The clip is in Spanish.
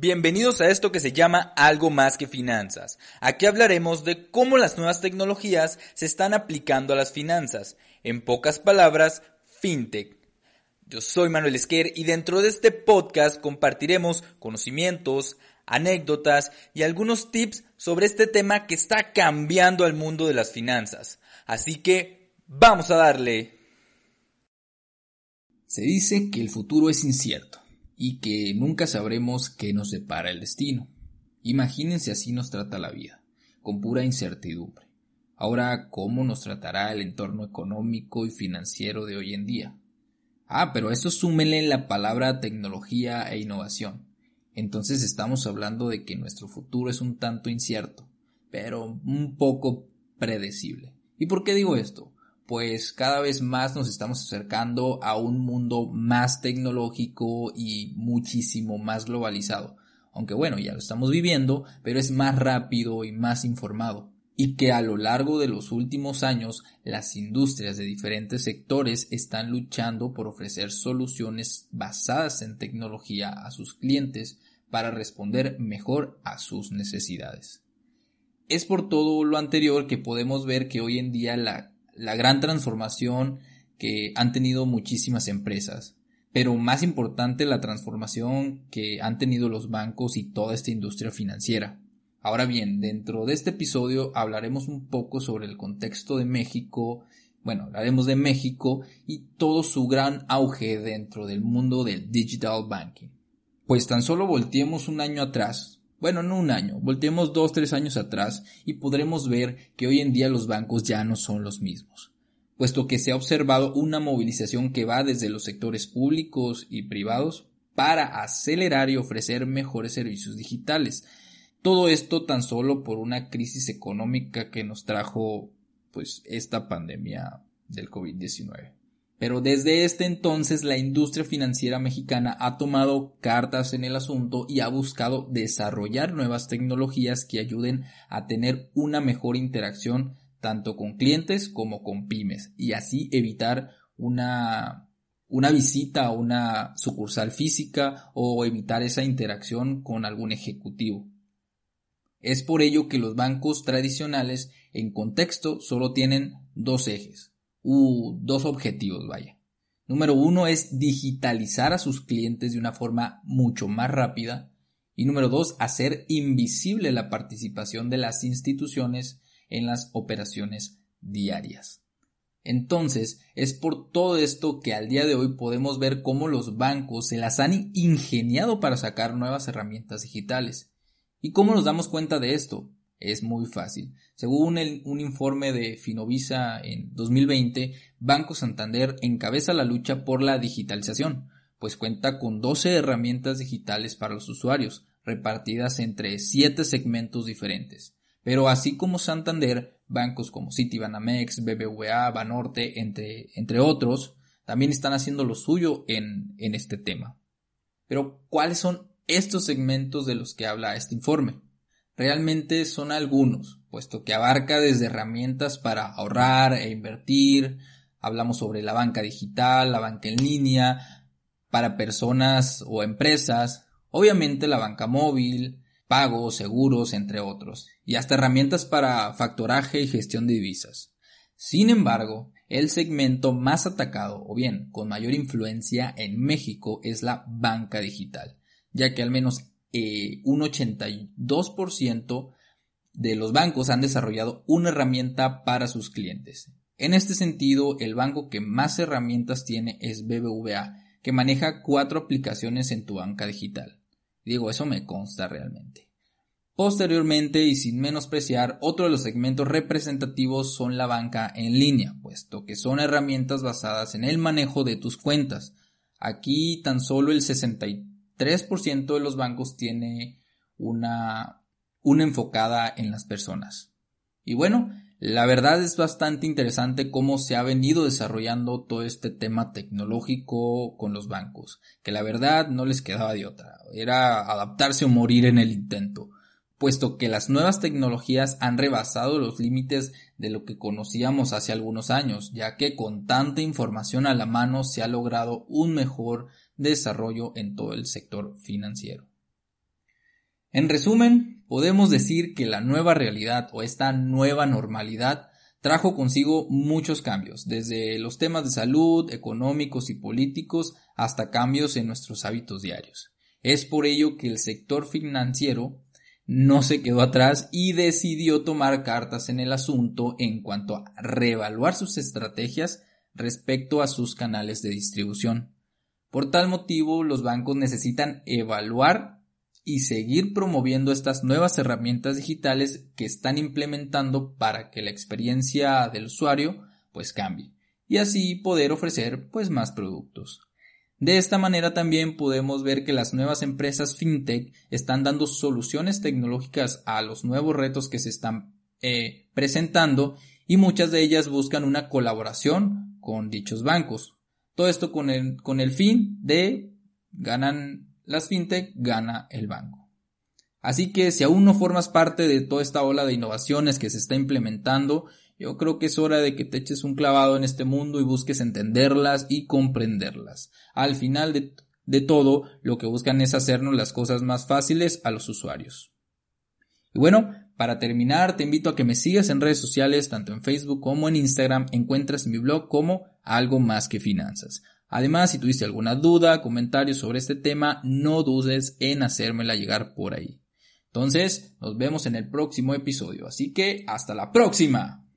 Bienvenidos a esto que se llama Algo más que finanzas. Aquí hablaremos de cómo las nuevas tecnologías se están aplicando a las finanzas. En pocas palabras, fintech. Yo soy Manuel Esquer y dentro de este podcast compartiremos conocimientos, anécdotas y algunos tips sobre este tema que está cambiando al mundo de las finanzas. Así que, vamos a darle. Se dice que el futuro es incierto y que nunca sabremos qué nos depara el destino. Imagínense así nos trata la vida, con pura incertidumbre. Ahora, ¿cómo nos tratará el entorno económico y financiero de hoy en día? Ah, pero eso súmele la palabra tecnología e innovación. Entonces estamos hablando de que nuestro futuro es un tanto incierto, pero un poco predecible. ¿Y por qué digo esto? Pues cada vez más nos estamos acercando a un mundo más tecnológico y muchísimo más globalizado. Aunque bueno, ya lo estamos viviendo, pero es más rápido y más informado. Y que a lo largo de los últimos años las industrias de diferentes sectores están luchando por ofrecer soluciones basadas en tecnología a sus clientes para responder mejor a sus necesidades. Es por todo lo anterior que podemos ver que hoy en día la la gran transformación que han tenido muchísimas empresas. Pero más importante la transformación que han tenido los bancos y toda esta industria financiera. Ahora bien, dentro de este episodio hablaremos un poco sobre el contexto de México, bueno, hablaremos de México y todo su gran auge dentro del mundo del digital banking. Pues tan solo volteemos un año atrás, bueno, no un año, volteemos dos, tres años atrás y podremos ver que hoy en día los bancos ya no son los mismos, puesto que se ha observado una movilización que va desde los sectores públicos y privados para acelerar y ofrecer mejores servicios digitales. Todo esto tan solo por una crisis económica que nos trajo pues esta pandemia del COVID-19. Pero desde este entonces la industria financiera mexicana ha tomado cartas en el asunto y ha buscado desarrollar nuevas tecnologías que ayuden a tener una mejor interacción tanto con clientes como con pymes y así evitar una, una visita a una sucursal física o evitar esa interacción con algún ejecutivo. Es por ello que los bancos tradicionales en contexto solo tienen dos ejes, dos objetivos, vaya. Número uno es digitalizar a sus clientes de una forma mucho más rápida. Y número dos, hacer invisible la participación de las instituciones en las operaciones diarias. Entonces, es por todo esto que al día de hoy podemos ver cómo los bancos se las han ingeniado para sacar nuevas herramientas digitales. ¿Y cómo nos damos cuenta de esto? Es muy fácil. Según un informe de Finovisa en 2020, Banco Santander encabeza la lucha por la digitalización, pues cuenta con 12 herramientas digitales para los usuarios, repartidas entre 7 segmentos diferentes. Pero así como Santander, bancos como Citibanamex, BBVA, Banorte, entre, entre otros, también están haciendo lo suyo en, en este tema. Pero, ¿cuáles son estos segmentos de los que habla este informe? Realmente son algunos, puesto que abarca desde herramientas para ahorrar e invertir, hablamos sobre la banca digital, la banca en línea, para personas o empresas, obviamente la banca móvil, pagos, seguros, entre otros, y hasta herramientas para factoraje y gestión de divisas. Sin embargo, el segmento más atacado o bien con mayor influencia en México es la banca digital, ya que al menos eh, un 82% de los bancos han desarrollado una herramienta para sus clientes. En este sentido, el banco que más herramientas tiene es BBVA, que maneja cuatro aplicaciones en tu banca digital. Digo, eso me consta realmente. Posteriormente, y sin menospreciar, otro de los segmentos representativos son la banca en línea, puesto que son herramientas basadas en el manejo de tus cuentas. Aquí tan solo el 63 3% de los bancos tiene una, una enfocada en las personas. Y bueno, la verdad es bastante interesante cómo se ha venido desarrollando todo este tema tecnológico con los bancos, que la verdad no les quedaba de otra, era adaptarse o morir en el intento, puesto que las nuevas tecnologías han rebasado los límites de lo que conocíamos hace algunos años, ya que con tanta información a la mano se ha logrado un mejor desarrollo en todo el sector financiero. En resumen, podemos decir que la nueva realidad o esta nueva normalidad trajo consigo muchos cambios, desde los temas de salud, económicos y políticos hasta cambios en nuestros hábitos diarios. Es por ello que el sector financiero no se quedó atrás y decidió tomar cartas en el asunto en cuanto a reevaluar sus estrategias respecto a sus canales de distribución. Por tal motivo, los bancos necesitan evaluar y seguir promoviendo estas nuevas herramientas digitales que están implementando para que la experiencia del usuario pues cambie y así poder ofrecer pues más productos. De esta manera también podemos ver que las nuevas empresas fintech están dando soluciones tecnológicas a los nuevos retos que se están eh, presentando y muchas de ellas buscan una colaboración con dichos bancos. Todo esto con el, con el fin de ganan las fintech gana el banco. Así que si aún no formas parte de toda esta ola de innovaciones que se está implementando, yo creo que es hora de que te eches un clavado en este mundo y busques entenderlas y comprenderlas. Al final de, de todo, lo que buscan es hacernos las cosas más fáciles a los usuarios. Y bueno, para terminar, te invito a que me sigas en redes sociales, tanto en Facebook como en Instagram, encuentras mi blog como algo más que finanzas. Además, si tuviste alguna duda, comentario sobre este tema, no dudes en hacérmela llegar por ahí. Entonces, nos vemos en el próximo episodio. Así que, hasta la próxima.